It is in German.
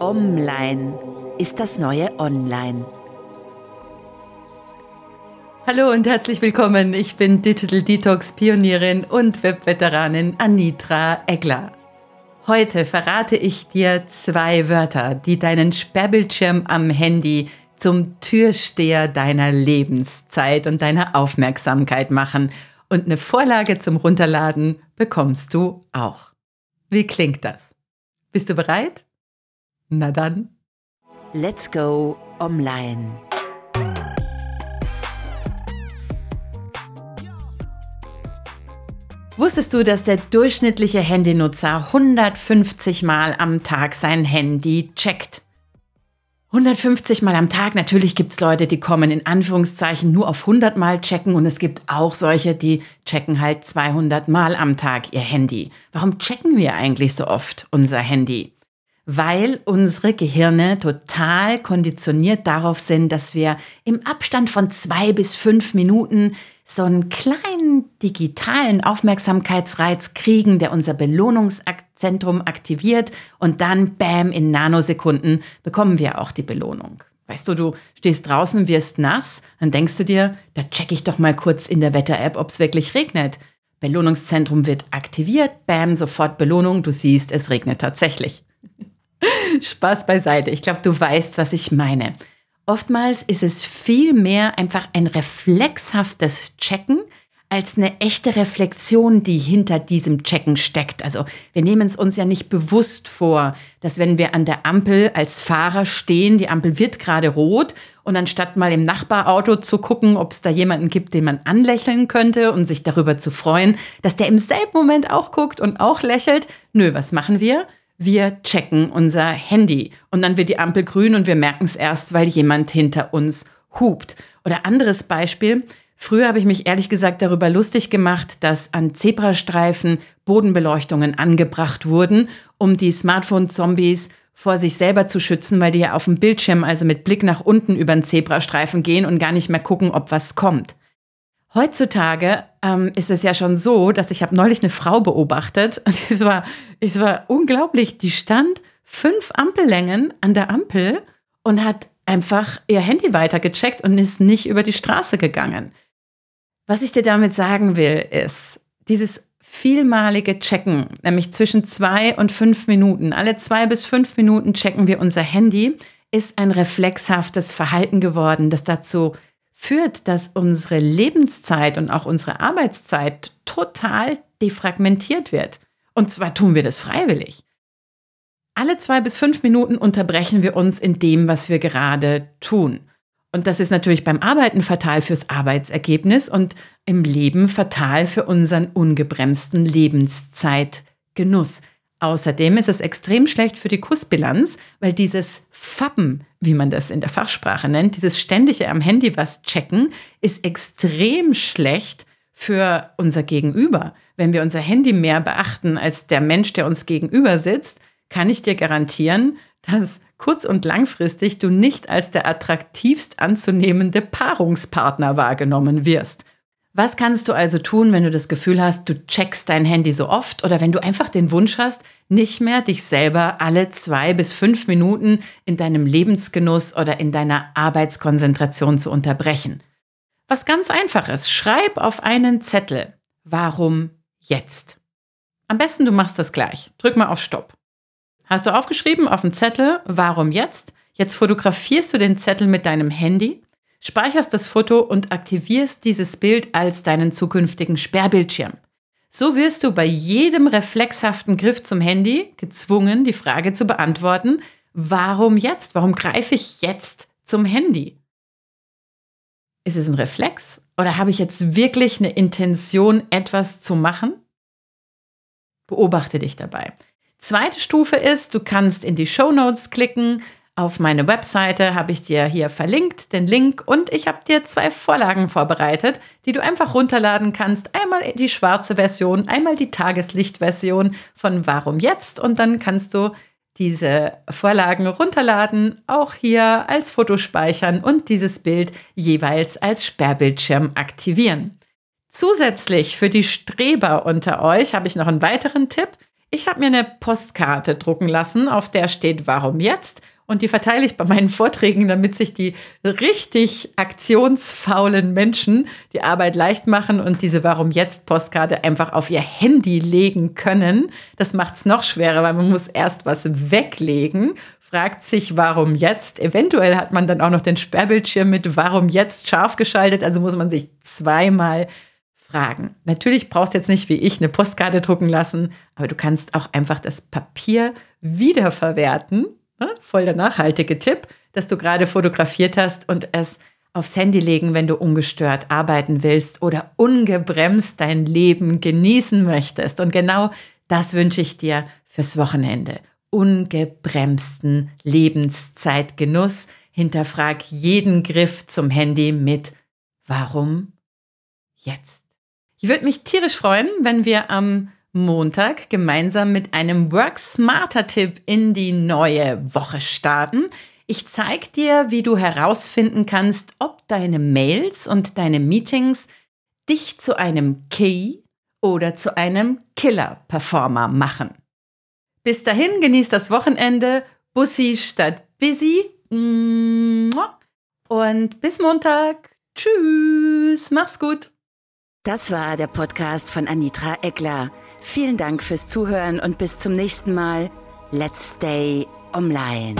Online ist das neue Online. Hallo und herzlich willkommen. Ich bin Digital Detox Pionierin und Webveteranin Anitra Egler. Heute verrate ich dir zwei Wörter, die deinen Sperrbildschirm am Handy zum Türsteher deiner Lebenszeit und deiner Aufmerksamkeit machen. Und eine Vorlage zum Runterladen bekommst du auch. Wie klingt das? Bist du bereit? Na dann. Let's go online. Wusstest du, dass der durchschnittliche Handynutzer 150 Mal am Tag sein Handy checkt? 150 Mal am Tag. Natürlich gibt es Leute, die kommen in Anführungszeichen nur auf 100 Mal checken und es gibt auch solche, die checken halt 200 Mal am Tag ihr Handy. Warum checken wir eigentlich so oft unser Handy? Weil unsere Gehirne total konditioniert darauf sind, dass wir im Abstand von zwei bis fünf Minuten so einen kleinen digitalen Aufmerksamkeitsreiz kriegen, der unser Belohnungszentrum aktiviert und dann, bam, in Nanosekunden bekommen wir auch die Belohnung. Weißt du, du stehst draußen, wirst nass, dann denkst du dir, da check ich doch mal kurz in der Wetter-App, ob es wirklich regnet. Belohnungszentrum wird aktiviert, bam, sofort Belohnung, du siehst, es regnet tatsächlich. Spaß beiseite, ich glaube, du weißt, was ich meine. Oftmals ist es viel mehr einfach ein reflexhaftes Checken als eine echte Reflexion, die hinter diesem Checken steckt. Also wir nehmen es uns ja nicht bewusst vor, dass wenn wir an der Ampel als Fahrer stehen, die Ampel wird gerade rot und anstatt mal im Nachbarauto zu gucken, ob es da jemanden gibt, den man anlächeln könnte und sich darüber zu freuen, dass der im selben Moment auch guckt und auch lächelt. Nö, was machen wir? Wir checken unser Handy und dann wird die Ampel grün und wir merken es erst, weil jemand hinter uns hupt. Oder anderes Beispiel. Früher habe ich mich ehrlich gesagt darüber lustig gemacht, dass an Zebrastreifen Bodenbeleuchtungen angebracht wurden, um die Smartphone-Zombies vor sich selber zu schützen, weil die ja auf dem Bildschirm also mit Blick nach unten über den Zebrastreifen gehen und gar nicht mehr gucken, ob was kommt. Heutzutage ähm, ist es ja schon so, dass ich habe neulich eine Frau beobachtet und es war, es war unglaublich. Die stand fünf Ampellängen an der Ampel und hat einfach ihr Handy weitergecheckt und ist nicht über die Straße gegangen. Was ich dir damit sagen will, ist, dieses vielmalige Checken, nämlich zwischen zwei und fünf Minuten, alle zwei bis fünf Minuten checken wir unser Handy, ist ein reflexhaftes Verhalten geworden, das dazu führt, dass unsere Lebenszeit und auch unsere Arbeitszeit total defragmentiert wird. Und zwar tun wir das freiwillig. Alle zwei bis fünf Minuten unterbrechen wir uns in dem, was wir gerade tun. Und das ist natürlich beim Arbeiten fatal fürs Arbeitsergebnis und im Leben fatal für unseren ungebremsten Lebenszeitgenuss. Außerdem ist es extrem schlecht für die Kussbilanz, weil dieses Fappen, wie man das in der Fachsprache nennt, dieses ständige am Handy was checken, ist extrem schlecht für unser Gegenüber. Wenn wir unser Handy mehr beachten als der Mensch, der uns gegenüber sitzt, kann ich dir garantieren, dass kurz- und langfristig du nicht als der attraktivst anzunehmende Paarungspartner wahrgenommen wirst. Was kannst du also tun, wenn du das Gefühl hast, du checkst dein Handy so oft oder wenn du einfach den Wunsch hast, nicht mehr dich selber alle zwei bis fünf Minuten in deinem Lebensgenuss oder in deiner Arbeitskonzentration zu unterbrechen? Was ganz einfaches. Schreib auf einen Zettel. Warum jetzt? Am besten du machst das gleich. Drück mal auf Stopp. Hast du aufgeschrieben auf dem Zettel, warum jetzt? Jetzt fotografierst du den Zettel mit deinem Handy speicherst das Foto und aktivierst dieses Bild als deinen zukünftigen Sperrbildschirm. So wirst du bei jedem reflexhaften Griff zum Handy gezwungen, die Frage zu beantworten, warum jetzt? Warum greife ich jetzt zum Handy? Ist es ein Reflex oder habe ich jetzt wirklich eine Intention, etwas zu machen? Beobachte dich dabei. Zweite Stufe ist, du kannst in die Show Notes klicken, auf meine Webseite habe ich dir hier verlinkt, den Link, und ich habe dir zwei Vorlagen vorbereitet, die du einfach runterladen kannst. Einmal die schwarze Version, einmal die Tageslichtversion von Warum jetzt und dann kannst du diese Vorlagen runterladen, auch hier als Foto speichern und dieses Bild jeweils als Sperrbildschirm aktivieren. Zusätzlich für die Streber unter euch habe ich noch einen weiteren Tipp. Ich habe mir eine Postkarte drucken lassen, auf der steht Warum jetzt? Und die verteile ich bei meinen Vorträgen, damit sich die richtig aktionsfaulen Menschen die Arbeit leicht machen und diese Warum jetzt Postkarte einfach auf ihr Handy legen können. Das macht es noch schwerer, weil man muss erst was weglegen, fragt sich, warum jetzt. Eventuell hat man dann auch noch den Sperrbildschirm mit Warum jetzt scharf geschaltet, also muss man sich zweimal fragen. Natürlich brauchst du jetzt nicht wie ich eine Postkarte drucken lassen, aber du kannst auch einfach das Papier wiederverwerten? Voll der nachhaltige Tipp, dass du gerade fotografiert hast und es aufs Handy legen, wenn du ungestört arbeiten willst oder ungebremst dein Leben genießen möchtest. Und genau das wünsche ich dir fürs Wochenende. Ungebremsten Lebenszeitgenuss. Hinterfrag jeden Griff zum Handy mit Warum jetzt? Ich würde mich tierisch freuen, wenn wir am Montag gemeinsam mit einem Work Smarter Tipp in die neue Woche starten. Ich zeige dir, wie du herausfinden kannst, ob deine Mails und deine Meetings dich zu einem Key oder zu einem Killer-Performer machen. Bis dahin genießt das Wochenende. Bussi statt Busy. Und bis Montag. Tschüss. Mach's gut. Das war der Podcast von Anitra Eckler. Vielen Dank fürs Zuhören und bis zum nächsten Mal. Let's stay online.